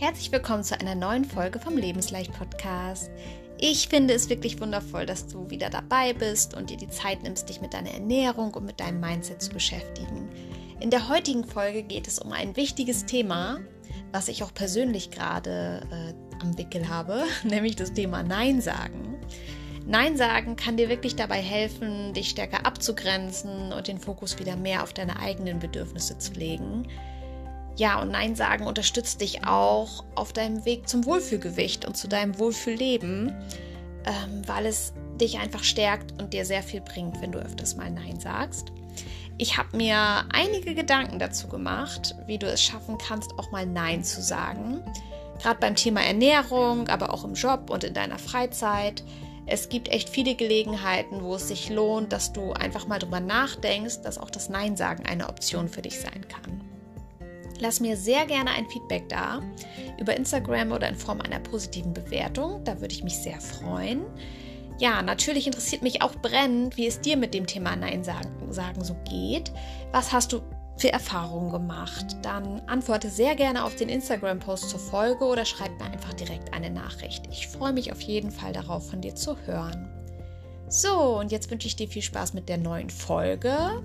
Herzlich willkommen zu einer neuen Folge vom Lebensleicht Podcast. Ich finde es wirklich wundervoll, dass du wieder dabei bist und dir die Zeit nimmst, dich mit deiner Ernährung und mit deinem Mindset zu beschäftigen. In der heutigen Folge geht es um ein wichtiges Thema, was ich auch persönlich gerade äh, am Wickel habe, nämlich das Thema Nein sagen. Nein sagen kann dir wirklich dabei helfen, dich stärker abzugrenzen und den Fokus wieder mehr auf deine eigenen Bedürfnisse zu legen ja, und Nein sagen unterstützt dich auch auf deinem Weg zum Wohlfühlgewicht und zu deinem Wohlfühlleben, ähm, weil es dich einfach stärkt und dir sehr viel bringt, wenn du öfters mal Nein sagst. Ich habe mir einige Gedanken dazu gemacht, wie du es schaffen kannst, auch mal Nein zu sagen. Gerade beim Thema Ernährung, aber auch im Job und in deiner Freizeit. Es gibt echt viele Gelegenheiten, wo es sich lohnt, dass du einfach mal drüber nachdenkst, dass auch das Nein sagen eine Option für dich sein kann. Lass mir sehr gerne ein Feedback da über Instagram oder in Form einer positiven Bewertung. Da würde ich mich sehr freuen. Ja, natürlich interessiert mich auch brennend, wie es dir mit dem Thema Nein sagen, sagen so geht. Was hast du für Erfahrungen gemacht? Dann antworte sehr gerne auf den Instagram-Post zur Folge oder schreib mir einfach direkt eine Nachricht. Ich freue mich auf jeden Fall darauf, von dir zu hören. So, und jetzt wünsche ich dir viel Spaß mit der neuen Folge.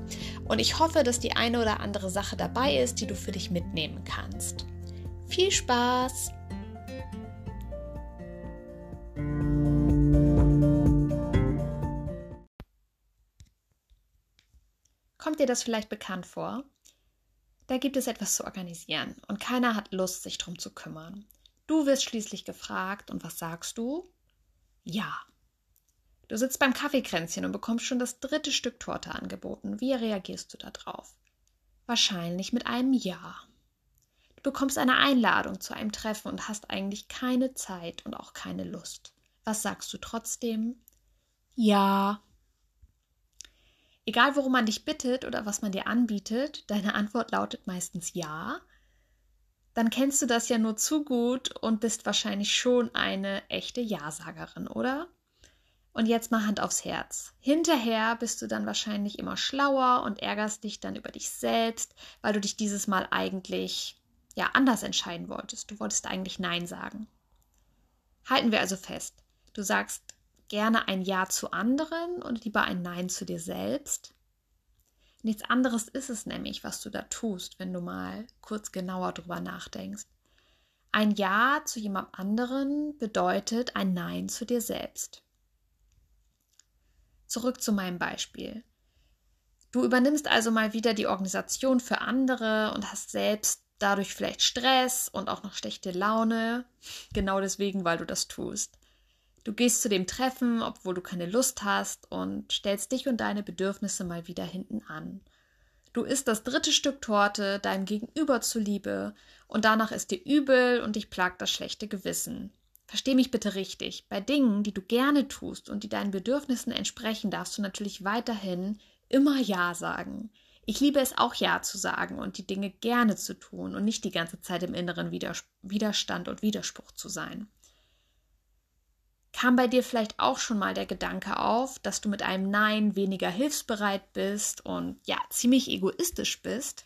Und ich hoffe, dass die eine oder andere Sache dabei ist, die du für dich mitnehmen kannst. Viel Spaß! Kommt dir das vielleicht bekannt vor? Da gibt es etwas zu organisieren und keiner hat Lust, sich darum zu kümmern. Du wirst schließlich gefragt und was sagst du? Ja. Du sitzt beim Kaffeekränzchen und bekommst schon das dritte Stück Torte angeboten. Wie reagierst du darauf? Wahrscheinlich mit einem Ja. Du bekommst eine Einladung zu einem Treffen und hast eigentlich keine Zeit und auch keine Lust. Was sagst du trotzdem? Ja. Egal worum man dich bittet oder was man dir anbietet, deine Antwort lautet meistens Ja. Dann kennst du das ja nur zu gut und bist wahrscheinlich schon eine echte Ja-Sagerin, oder? Und jetzt mal Hand aufs Herz. Hinterher bist du dann wahrscheinlich immer schlauer und ärgerst dich dann über dich selbst, weil du dich dieses Mal eigentlich ja anders entscheiden wolltest. Du wolltest eigentlich Nein sagen. Halten wir also fest. Du sagst gerne ein Ja zu anderen und lieber ein Nein zu dir selbst. Nichts anderes ist es nämlich, was du da tust, wenn du mal kurz genauer drüber nachdenkst. Ein Ja zu jemand anderen bedeutet ein Nein zu dir selbst. Zurück zu meinem Beispiel. Du übernimmst also mal wieder die Organisation für andere und hast selbst dadurch vielleicht Stress und auch noch schlechte Laune. Genau deswegen, weil du das tust. Du gehst zu dem Treffen, obwohl du keine Lust hast und stellst dich und deine Bedürfnisse mal wieder hinten an. Du isst das dritte Stück Torte deinem Gegenüber zuliebe und danach ist dir übel und dich plagt das schlechte Gewissen. Versteh mich bitte richtig. Bei Dingen, die du gerne tust und die deinen Bedürfnissen entsprechen, darfst du natürlich weiterhin immer Ja sagen. Ich liebe es auch Ja zu sagen und die Dinge gerne zu tun und nicht die ganze Zeit im inneren Widerstand und Widerspruch zu sein. Kam bei dir vielleicht auch schon mal der Gedanke auf, dass du mit einem Nein weniger hilfsbereit bist und ja, ziemlich egoistisch bist?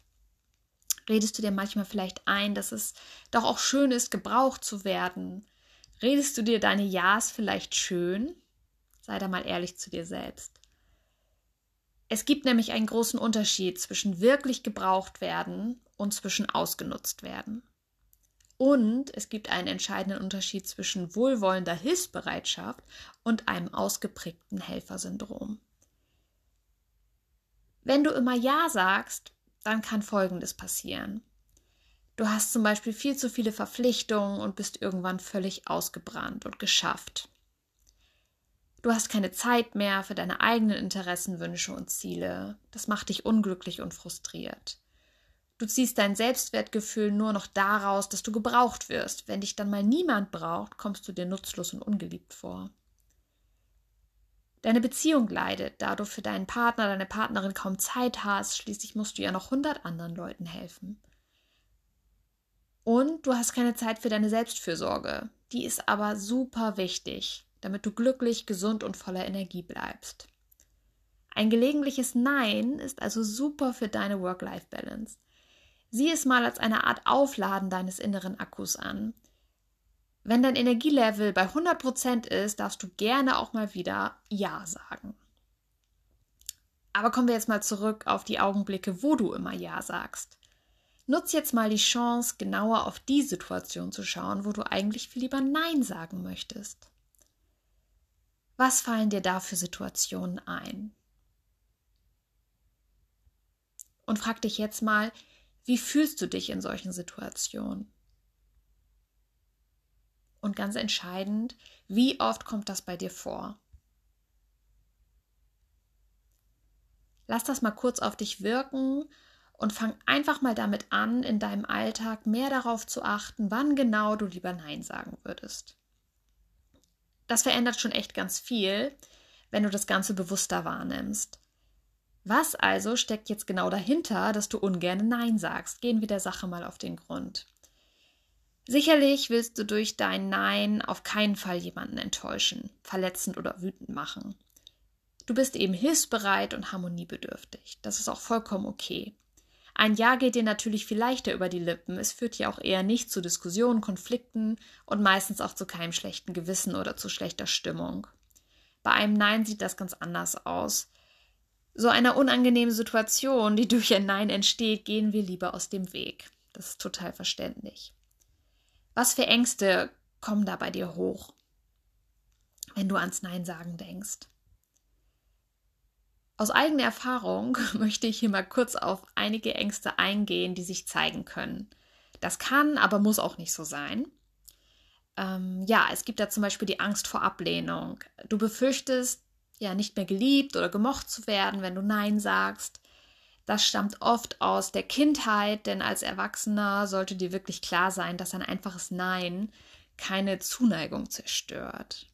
Redest du dir manchmal vielleicht ein, dass es doch auch schön ist, gebraucht zu werden, Redest du dir deine Ja's vielleicht schön? Sei da mal ehrlich zu dir selbst. Es gibt nämlich einen großen Unterschied zwischen wirklich gebraucht werden und zwischen ausgenutzt werden. Und es gibt einen entscheidenden Unterschied zwischen wohlwollender Hilfsbereitschaft und einem ausgeprägten Helfersyndrom. Wenn du immer Ja sagst, dann kann Folgendes passieren. Du hast zum Beispiel viel zu viele Verpflichtungen und bist irgendwann völlig ausgebrannt und geschafft. Du hast keine Zeit mehr für deine eigenen Interessen, Wünsche und Ziele. Das macht dich unglücklich und frustriert. Du ziehst dein Selbstwertgefühl nur noch daraus, dass du gebraucht wirst. Wenn dich dann mal niemand braucht, kommst du dir nutzlos und ungeliebt vor. Deine Beziehung leidet, da du für deinen Partner, deine Partnerin kaum Zeit hast. Schließlich musst du ja noch hundert anderen Leuten helfen. Und du hast keine Zeit für deine Selbstfürsorge. Die ist aber super wichtig, damit du glücklich, gesund und voller Energie bleibst. Ein gelegentliches Nein ist also super für deine Work-Life-Balance. Sieh es mal als eine Art Aufladen deines inneren Akkus an. Wenn dein Energielevel bei 100% ist, darfst du gerne auch mal wieder Ja sagen. Aber kommen wir jetzt mal zurück auf die Augenblicke, wo du immer Ja sagst. Nutz jetzt mal die Chance, genauer auf die Situation zu schauen, wo du eigentlich viel lieber Nein sagen möchtest. Was fallen dir da für Situationen ein? Und frag dich jetzt mal, wie fühlst du dich in solchen Situationen? Und ganz entscheidend, wie oft kommt das bei dir vor? Lass das mal kurz auf dich wirken und fang einfach mal damit an, in deinem Alltag mehr darauf zu achten, wann genau du lieber Nein sagen würdest. Das verändert schon echt ganz viel, wenn du das Ganze bewusster wahrnimmst. Was also steckt jetzt genau dahinter, dass du ungern Nein sagst? Gehen wir der Sache mal auf den Grund. Sicherlich willst du durch dein Nein auf keinen Fall jemanden enttäuschen, verletzend oder wütend machen. Du bist eben hilfsbereit und harmoniebedürftig. Das ist auch vollkommen okay. Ein Ja geht dir natürlich viel leichter über die Lippen. Es führt ja auch eher nicht zu Diskussionen, Konflikten und meistens auch zu keinem schlechten Gewissen oder zu schlechter Stimmung. Bei einem Nein sieht das ganz anders aus. So einer unangenehmen Situation, die durch ein Nein entsteht, gehen wir lieber aus dem Weg. Das ist total verständlich. Was für Ängste kommen da bei dir hoch, wenn du ans Nein sagen denkst? Aus eigener Erfahrung möchte ich hier mal kurz auf einige Ängste eingehen, die sich zeigen können. Das kann, aber muss auch nicht so sein. Ähm, ja, es gibt da zum Beispiel die Angst vor Ablehnung. Du befürchtest, ja, nicht mehr geliebt oder gemocht zu werden, wenn du Nein sagst. Das stammt oft aus der Kindheit, denn als Erwachsener sollte dir wirklich klar sein, dass ein einfaches Nein keine Zuneigung zerstört.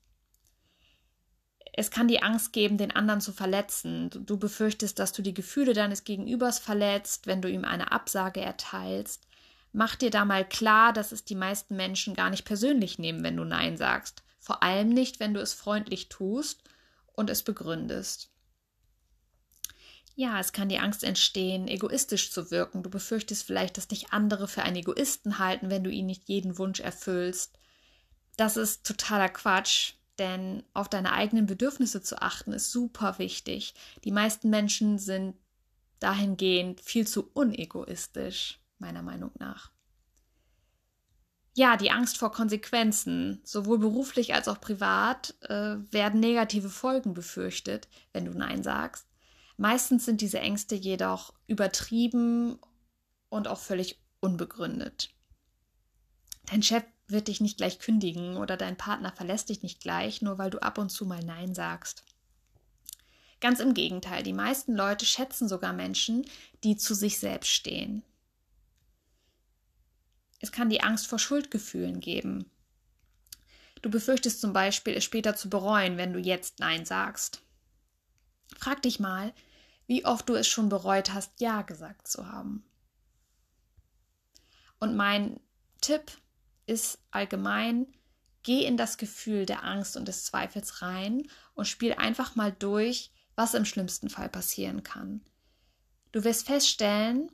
Es kann die Angst geben, den anderen zu verletzen. Du befürchtest, dass du die Gefühle deines Gegenübers verletzt, wenn du ihm eine Absage erteilst. Mach dir da mal klar, dass es die meisten Menschen gar nicht persönlich nehmen, wenn du Nein sagst. Vor allem nicht, wenn du es freundlich tust und es begründest. Ja, es kann die Angst entstehen, egoistisch zu wirken. Du befürchtest vielleicht, dass dich andere für einen Egoisten halten, wenn du ihnen nicht jeden Wunsch erfüllst. Das ist totaler Quatsch. Denn auf deine eigenen Bedürfnisse zu achten ist super wichtig. Die meisten Menschen sind dahingehend viel zu unegoistisch, meiner Meinung nach. Ja, die Angst vor Konsequenzen, sowohl beruflich als auch privat, äh, werden negative Folgen befürchtet, wenn du Nein sagst. Meistens sind diese Ängste jedoch übertrieben und auch völlig unbegründet. Dein Chef wird dich nicht gleich kündigen oder dein Partner verlässt dich nicht gleich, nur weil du ab und zu mal Nein sagst. Ganz im Gegenteil, die meisten Leute schätzen sogar Menschen, die zu sich selbst stehen. Es kann die Angst vor Schuldgefühlen geben. Du befürchtest zum Beispiel, es später zu bereuen, wenn du jetzt Nein sagst. Frag dich mal, wie oft du es schon bereut hast, Ja gesagt zu haben. Und mein Tipp ist allgemein, geh in das Gefühl der Angst und des Zweifels rein und spiel einfach mal durch, was im schlimmsten Fall passieren kann. Du wirst feststellen,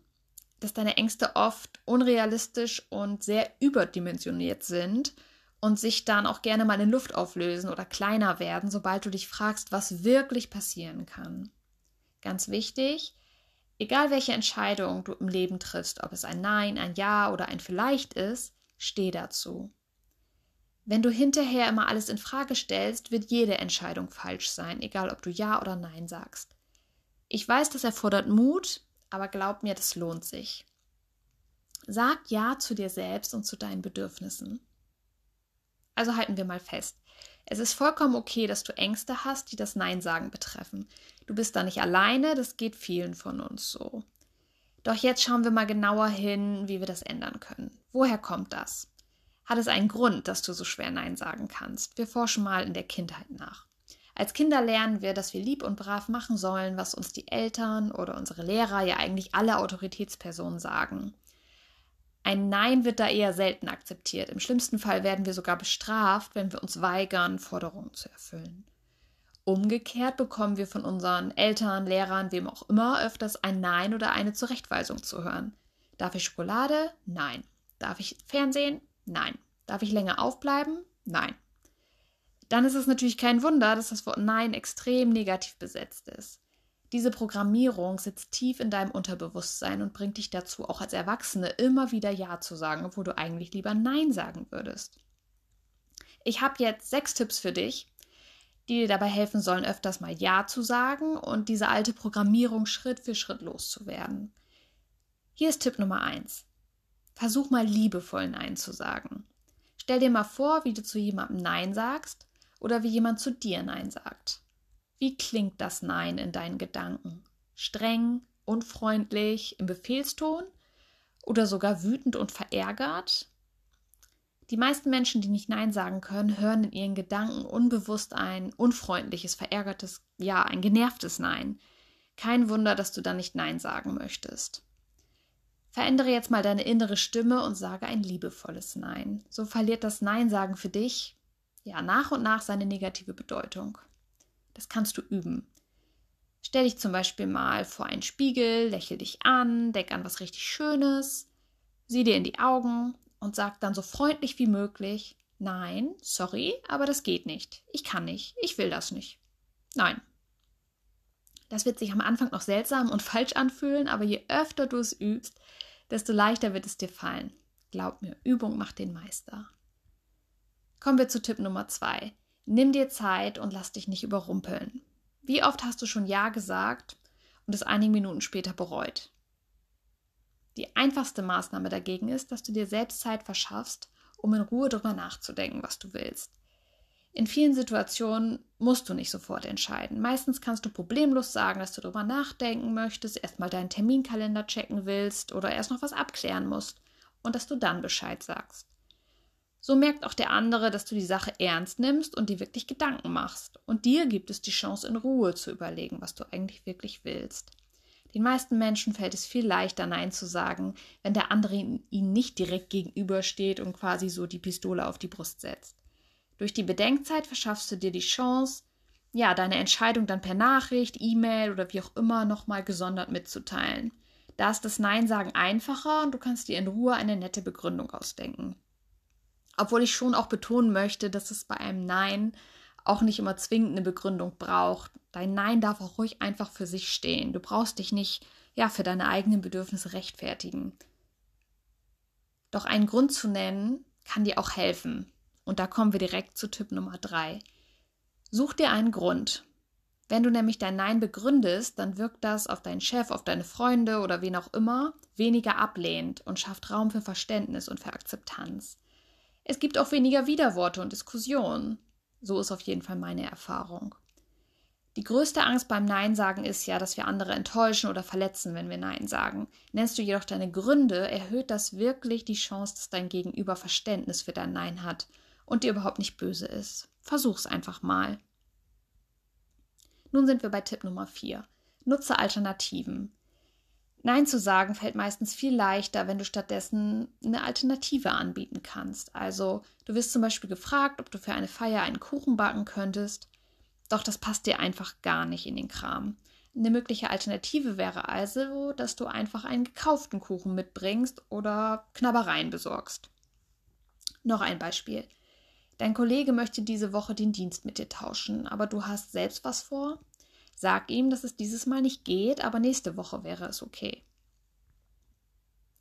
dass deine Ängste oft unrealistisch und sehr überdimensioniert sind und sich dann auch gerne mal in Luft auflösen oder kleiner werden, sobald du dich fragst, was wirklich passieren kann. Ganz wichtig, egal welche Entscheidung du im Leben triffst, ob es ein Nein, ein Ja oder ein Vielleicht ist, steh dazu. Wenn du hinterher immer alles in Frage stellst, wird jede Entscheidung falsch sein, egal ob du Ja oder Nein sagst. Ich weiß, das erfordert Mut, aber glaub mir, das lohnt sich. Sag Ja zu dir selbst und zu deinen Bedürfnissen. Also halten wir mal fest. Es ist vollkommen okay, dass du Ängste hast, die das Nein sagen betreffen. Du bist da nicht alleine, das geht vielen von uns so. Doch jetzt schauen wir mal genauer hin, wie wir das ändern können. Woher kommt das? Hat es einen Grund, dass du so schwer Nein sagen kannst? Wir forschen mal in der Kindheit nach. Als Kinder lernen wir, dass wir lieb und brav machen sollen, was uns die Eltern oder unsere Lehrer, ja eigentlich alle Autoritätspersonen sagen. Ein Nein wird da eher selten akzeptiert. Im schlimmsten Fall werden wir sogar bestraft, wenn wir uns weigern, Forderungen zu erfüllen. Umgekehrt bekommen wir von unseren Eltern, Lehrern, wem auch immer öfters ein Nein oder eine Zurechtweisung zu hören. Darf ich Schokolade? Nein. Darf ich Fernsehen? Nein. Darf ich länger aufbleiben? Nein. Dann ist es natürlich kein Wunder, dass das Wort Nein extrem negativ besetzt ist. Diese Programmierung sitzt tief in deinem Unterbewusstsein und bringt dich dazu, auch als Erwachsene immer wieder Ja zu sagen, obwohl du eigentlich lieber Nein sagen würdest. Ich habe jetzt sechs Tipps für dich, die dir dabei helfen sollen, öfters mal Ja zu sagen und diese alte Programmierung Schritt für Schritt loszuwerden. Hier ist Tipp Nummer eins. Versuch mal liebevoll Nein zu sagen. Stell dir mal vor, wie du zu jemandem Nein sagst oder wie jemand zu dir Nein sagt. Wie klingt das Nein in deinen Gedanken? Streng, unfreundlich, im Befehlston oder sogar wütend und verärgert? Die meisten Menschen, die nicht Nein sagen können, hören in ihren Gedanken unbewusst ein unfreundliches, verärgertes, ja, ein genervtes Nein. Kein Wunder, dass du dann nicht Nein sagen möchtest. Verändere jetzt mal deine innere Stimme und sage ein liebevolles Nein. So verliert das Nein sagen für dich ja nach und nach seine negative Bedeutung. Das kannst du üben. Stell dich zum Beispiel mal vor einen Spiegel, lächel dich an, denk an was richtig Schönes, sieh dir in die Augen und sag dann so freundlich wie möglich: Nein, sorry, aber das geht nicht. Ich kann nicht. Ich will das nicht. Nein. Das wird sich am Anfang noch seltsam und falsch anfühlen, aber je öfter du es übst, desto leichter wird es dir fallen. Glaub mir, Übung macht den Meister. Kommen wir zu Tipp Nummer zwei. Nimm dir Zeit und lass dich nicht überrumpeln. Wie oft hast du schon Ja gesagt und es einige Minuten später bereut? Die einfachste Maßnahme dagegen ist, dass du dir selbst Zeit verschaffst, um in Ruhe darüber nachzudenken, was du willst. In vielen Situationen musst du nicht sofort entscheiden. Meistens kannst du problemlos sagen, dass du darüber nachdenken möchtest, erstmal deinen Terminkalender checken willst oder erst noch was abklären musst und dass du dann Bescheid sagst. So merkt auch der andere, dass du die Sache ernst nimmst und dir wirklich Gedanken machst. Und dir gibt es die Chance, in Ruhe zu überlegen, was du eigentlich wirklich willst. Den meisten Menschen fällt es viel leichter, Nein zu sagen, wenn der andere ihnen nicht direkt gegenübersteht und quasi so die Pistole auf die Brust setzt. Durch die Bedenkzeit verschaffst du dir die Chance, ja, deine Entscheidung dann per Nachricht, E-Mail oder wie auch immer nochmal gesondert mitzuteilen. Da ist das Nein sagen einfacher und du kannst dir in Ruhe eine nette Begründung ausdenken. Obwohl ich schon auch betonen möchte, dass es bei einem Nein auch nicht immer zwingend eine Begründung braucht. Dein Nein darf auch ruhig einfach für sich stehen. Du brauchst dich nicht ja für deine eigenen Bedürfnisse rechtfertigen. Doch einen Grund zu nennen kann dir auch helfen. Und da kommen wir direkt zu Tipp Nummer drei. Such dir einen Grund. Wenn du nämlich dein Nein begründest, dann wirkt das auf deinen Chef, auf deine Freunde oder wen auch immer weniger ablehnend und schafft Raum für Verständnis und für Akzeptanz. Es gibt auch weniger Widerworte und Diskussionen. So ist auf jeden Fall meine Erfahrung. Die größte Angst beim Nein sagen ist ja, dass wir andere enttäuschen oder verletzen, wenn wir Nein sagen. Nennst du jedoch deine Gründe, erhöht das wirklich die Chance, dass dein Gegenüber Verständnis für dein Nein hat und dir überhaupt nicht böse ist. Versuch's einfach mal. Nun sind wir bei Tipp Nummer 4. Nutze Alternativen. Nein zu sagen fällt meistens viel leichter, wenn du stattdessen eine Alternative anbieten kannst. Also du wirst zum Beispiel gefragt, ob du für eine Feier einen Kuchen backen könntest, doch das passt dir einfach gar nicht in den Kram. Eine mögliche Alternative wäre also, dass du einfach einen gekauften Kuchen mitbringst oder Knabbereien besorgst. Noch ein Beispiel. Dein Kollege möchte diese Woche den Dienst mit dir tauschen, aber du hast selbst was vor? Sag ihm, dass es dieses Mal nicht geht, aber nächste Woche wäre es okay.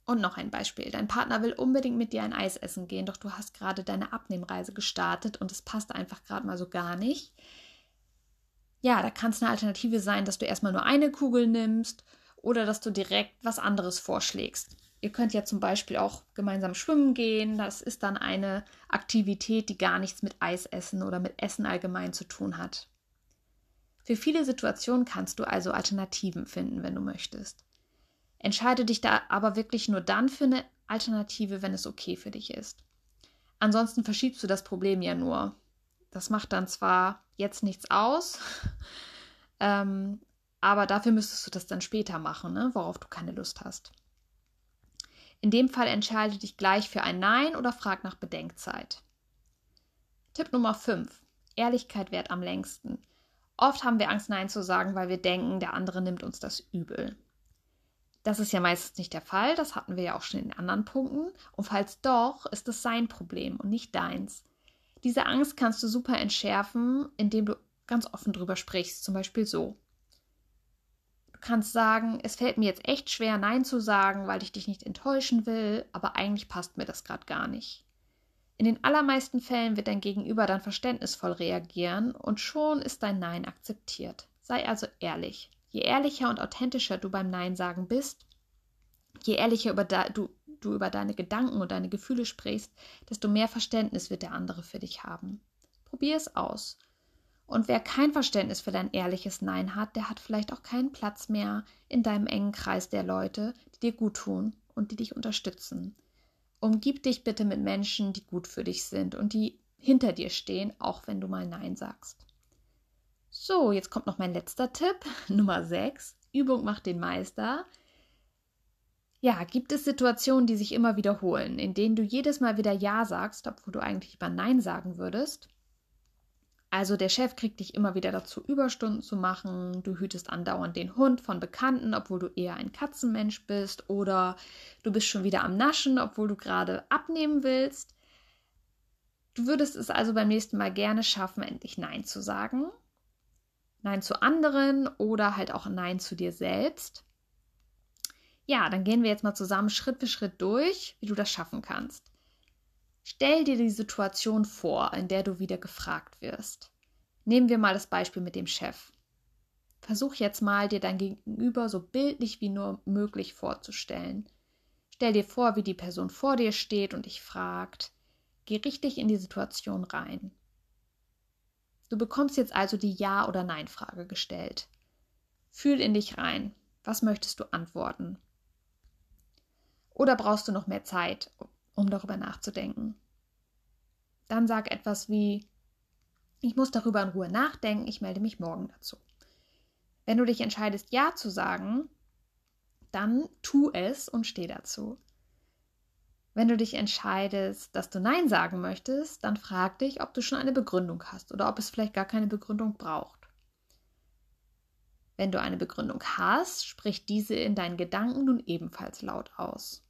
Und noch ein Beispiel. Dein Partner will unbedingt mit dir ein Eis essen gehen, doch du hast gerade deine Abnehmreise gestartet und es passt einfach gerade mal so gar nicht. Ja, da kann es eine Alternative sein, dass du erstmal nur eine Kugel nimmst oder dass du direkt was anderes vorschlägst. Ihr könnt ja zum Beispiel auch gemeinsam schwimmen gehen. Das ist dann eine Aktivität, die gar nichts mit Eisessen oder mit Essen allgemein zu tun hat. Für viele Situationen kannst du also Alternativen finden, wenn du möchtest. Entscheide dich da aber wirklich nur dann für eine Alternative, wenn es okay für dich ist. Ansonsten verschiebst du das Problem ja nur. Das macht dann zwar jetzt nichts aus, ähm, aber dafür müsstest du das dann später machen, ne, worauf du keine Lust hast. In dem Fall entscheide dich gleich für ein Nein oder frag nach Bedenkzeit. Tipp Nummer 5. Ehrlichkeit währt am längsten. Oft haben wir Angst, Nein zu sagen, weil wir denken, der andere nimmt uns das übel. Das ist ja meistens nicht der Fall, das hatten wir ja auch schon in anderen Punkten. Und falls doch, ist es sein Problem und nicht deins. Diese Angst kannst du super entschärfen, indem du ganz offen drüber sprichst, zum Beispiel so. Du kannst sagen, es fällt mir jetzt echt schwer, Nein zu sagen, weil ich dich nicht enttäuschen will, aber eigentlich passt mir das gerade gar nicht. In den allermeisten Fällen wird dein Gegenüber dann verständnisvoll reagieren und schon ist dein Nein akzeptiert. Sei also ehrlich. Je ehrlicher und authentischer du beim Nein sagen bist, je ehrlicher über du, du über deine Gedanken und deine Gefühle sprichst, desto mehr Verständnis wird der andere für dich haben. Probier es aus. Und wer kein Verständnis für dein ehrliches Nein hat, der hat vielleicht auch keinen Platz mehr in deinem engen Kreis der Leute, die dir gut tun und die dich unterstützen. Umgib dich bitte mit Menschen, die gut für dich sind und die hinter dir stehen, auch wenn du mal Nein sagst. So, jetzt kommt noch mein letzter Tipp, Nummer 6. Übung macht den Meister. Ja, gibt es Situationen, die sich immer wiederholen, in denen du jedes Mal wieder Ja sagst, obwohl du eigentlich lieber Nein sagen würdest? Also der Chef kriegt dich immer wieder dazu, Überstunden zu machen, du hütest andauernd den Hund von Bekannten, obwohl du eher ein Katzenmensch bist, oder du bist schon wieder am Naschen, obwohl du gerade abnehmen willst. Du würdest es also beim nächsten Mal gerne schaffen, endlich Nein zu sagen Nein zu anderen oder halt auch Nein zu dir selbst. Ja, dann gehen wir jetzt mal zusammen Schritt für Schritt durch, wie du das schaffen kannst. Stell dir die Situation vor, in der du wieder gefragt wirst. Nehmen wir mal das Beispiel mit dem Chef. Versuch jetzt mal, dir dein Gegenüber so bildlich wie nur möglich vorzustellen. Stell dir vor, wie die Person vor dir steht und dich fragt. Geh richtig in die Situation rein. Du bekommst jetzt also die Ja- oder Nein-Frage gestellt. Fühl in dich rein. Was möchtest du antworten? Oder brauchst du noch mehr Zeit, um darüber nachzudenken? Dann sag etwas wie, ich muss darüber in Ruhe nachdenken, ich melde mich morgen dazu. Wenn du dich entscheidest, Ja zu sagen, dann tu es und steh dazu. Wenn du dich entscheidest, dass du Nein sagen möchtest, dann frag dich, ob du schon eine Begründung hast oder ob es vielleicht gar keine Begründung braucht. Wenn du eine Begründung hast, sprich diese in deinen Gedanken nun ebenfalls laut aus.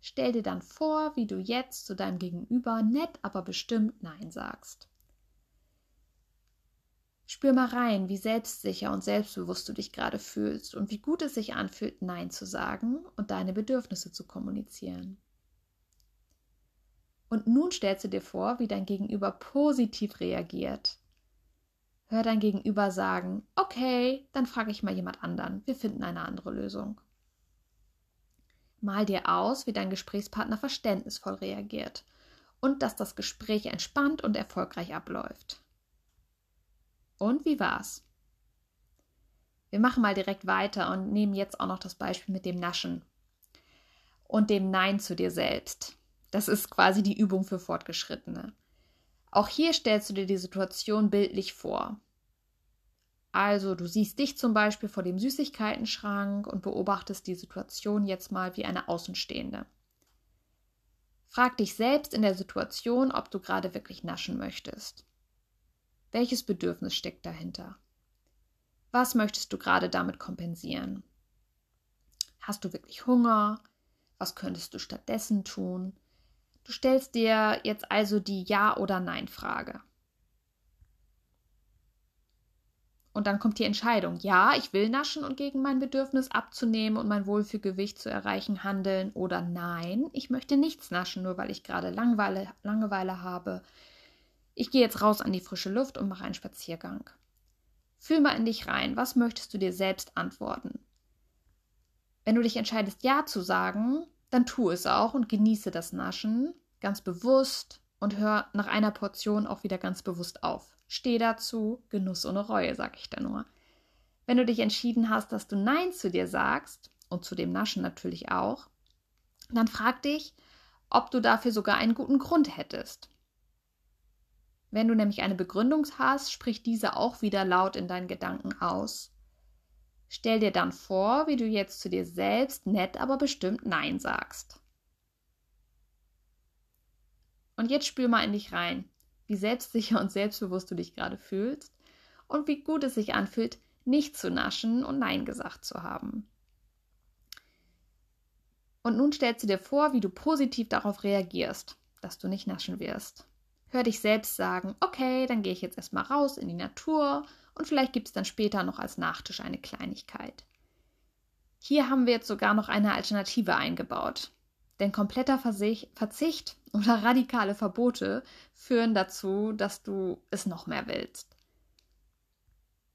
Stell dir dann vor, wie du jetzt zu deinem Gegenüber nett, aber bestimmt Nein sagst. Spür mal rein, wie selbstsicher und selbstbewusst du dich gerade fühlst und wie gut es sich anfühlt, Nein zu sagen und deine Bedürfnisse zu kommunizieren. Und nun stellst du dir vor, wie dein Gegenüber positiv reagiert. Hör dein Gegenüber sagen, okay, dann frage ich mal jemand anderen, wir finden eine andere Lösung. Mal dir aus, wie dein Gesprächspartner verständnisvoll reagiert und dass das Gespräch entspannt und erfolgreich abläuft. Und wie war's? Wir machen mal direkt weiter und nehmen jetzt auch noch das Beispiel mit dem Naschen und dem Nein zu dir selbst. Das ist quasi die Übung für Fortgeschrittene. Auch hier stellst du dir die Situation bildlich vor. Also du siehst dich zum Beispiel vor dem Süßigkeitenschrank und beobachtest die Situation jetzt mal wie eine Außenstehende. Frag dich selbst in der Situation, ob du gerade wirklich naschen möchtest. Welches Bedürfnis steckt dahinter? Was möchtest du gerade damit kompensieren? Hast du wirklich Hunger? Was könntest du stattdessen tun? Du stellst dir jetzt also die Ja- oder Nein-Frage. Und dann kommt die Entscheidung. Ja, ich will naschen und gegen mein Bedürfnis abzunehmen und mein Wohlfühlgewicht zu erreichen handeln. Oder nein, ich möchte nichts naschen, nur weil ich gerade Langeweile, Langeweile habe. Ich gehe jetzt raus an die frische Luft und mache einen Spaziergang. Fühl mal in dich rein. Was möchtest du dir selbst antworten? Wenn du dich entscheidest, Ja zu sagen, dann tu es auch und genieße das Naschen ganz bewusst und hör nach einer Portion auch wieder ganz bewusst auf. Steh dazu, Genuss ohne Reue, sag ich da nur. Wenn du dich entschieden hast, dass du Nein zu dir sagst und zu dem Naschen natürlich auch, dann frag dich, ob du dafür sogar einen guten Grund hättest. Wenn du nämlich eine Begründung hast, sprich diese auch wieder laut in deinen Gedanken aus. Stell dir dann vor, wie du jetzt zu dir selbst nett, aber bestimmt Nein sagst. Und jetzt spür mal in dich rein, wie selbstsicher und selbstbewusst du dich gerade fühlst und wie gut es sich anfühlt, nicht zu naschen und Nein gesagt zu haben. Und nun stellst du dir vor, wie du positiv darauf reagierst, dass du nicht naschen wirst. Hör dich selbst sagen, okay, dann gehe ich jetzt erstmal raus in die Natur und vielleicht gibt es dann später noch als Nachtisch eine Kleinigkeit. Hier haben wir jetzt sogar noch eine Alternative eingebaut. Denn kompletter Verzicht oder radikale Verbote führen dazu, dass du es noch mehr willst.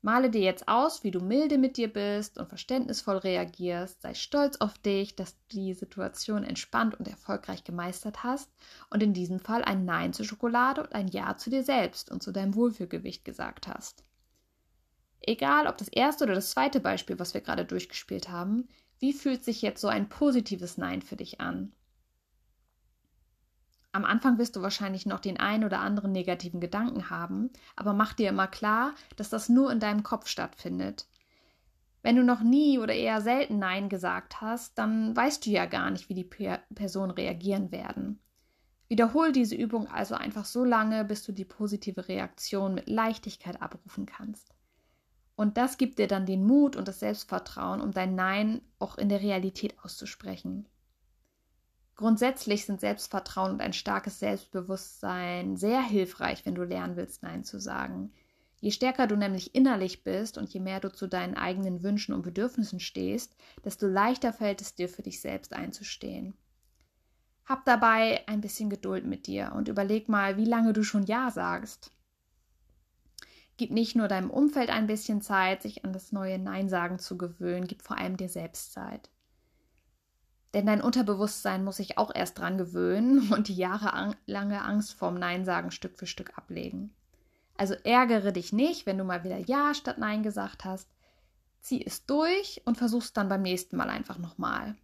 Male dir jetzt aus, wie du milde mit dir bist und verständnisvoll reagierst. Sei stolz auf dich, dass du die Situation entspannt und erfolgreich gemeistert hast und in diesem Fall ein Nein zur Schokolade und ein Ja zu dir selbst und zu deinem Wohlfühlgewicht gesagt hast. Egal, ob das erste oder das zweite Beispiel, was wir gerade durchgespielt haben, wie fühlt sich jetzt so ein positives Nein für dich an? Am Anfang wirst du wahrscheinlich noch den einen oder anderen negativen Gedanken haben, aber mach dir immer klar, dass das nur in deinem Kopf stattfindet. Wenn du noch nie oder eher selten Nein gesagt hast, dann weißt du ja gar nicht, wie die Personen reagieren werden. Wiederhol diese Übung also einfach so lange, bis du die positive Reaktion mit Leichtigkeit abrufen kannst. Und das gibt dir dann den Mut und das Selbstvertrauen, um dein Nein auch in der Realität auszusprechen. Grundsätzlich sind Selbstvertrauen und ein starkes Selbstbewusstsein sehr hilfreich, wenn du lernen willst, Nein zu sagen. Je stärker du nämlich innerlich bist und je mehr du zu deinen eigenen Wünschen und Bedürfnissen stehst, desto leichter fällt es dir für dich selbst einzustehen. Hab dabei ein bisschen Geduld mit dir und überleg mal, wie lange du schon Ja sagst. Gib nicht nur deinem Umfeld ein bisschen Zeit, sich an das neue Nein sagen zu gewöhnen, gib vor allem dir selbst Zeit. Denn dein Unterbewusstsein muss sich auch erst dran gewöhnen und die jahrelange Angst vorm Nein sagen Stück für Stück ablegen. Also ärgere dich nicht, wenn du mal wieder Ja statt Nein gesagt hast. Zieh es durch und versuch's dann beim nächsten Mal einfach nochmal.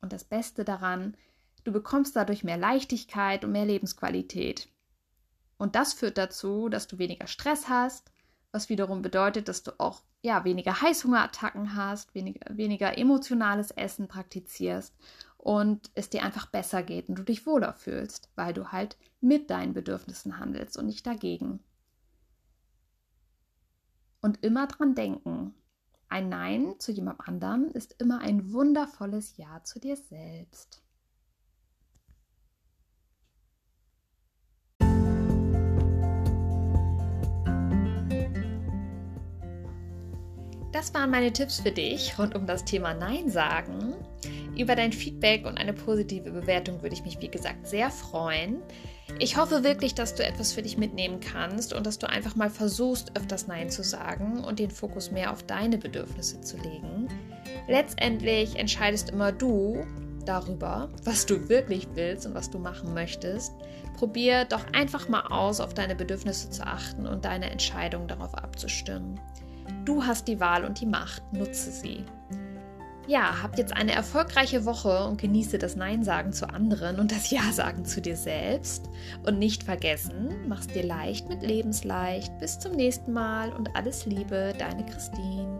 Und das Beste daran, du bekommst dadurch mehr Leichtigkeit und mehr Lebensqualität. Und das führt dazu, dass du weniger Stress hast, was wiederum bedeutet, dass du auch ja, weniger Heißhungerattacken hast, weniger, weniger emotionales Essen praktizierst und es dir einfach besser geht und du dich wohler fühlst, weil du halt mit deinen Bedürfnissen handelst und nicht dagegen. Und immer dran denken, ein Nein zu jemand anderem ist immer ein wundervolles Ja zu dir selbst. Das waren meine Tipps für dich rund um das Thema Nein sagen. Über dein Feedback und eine positive Bewertung würde ich mich, wie gesagt, sehr freuen. Ich hoffe wirklich, dass du etwas für dich mitnehmen kannst und dass du einfach mal versuchst, öfters Nein zu sagen und den Fokus mehr auf deine Bedürfnisse zu legen. Letztendlich entscheidest immer du darüber, was du wirklich willst und was du machen möchtest. Probier doch einfach mal aus, auf deine Bedürfnisse zu achten und deine Entscheidung darauf abzustimmen. Du hast die Wahl und die Macht, nutze sie. Ja, hab jetzt eine erfolgreiche Woche und genieße das Nein-Sagen zu anderen und das Ja-Sagen zu dir selbst. Und nicht vergessen, mach's dir leicht mit Lebensleicht. Bis zum nächsten Mal und alles Liebe, deine Christine.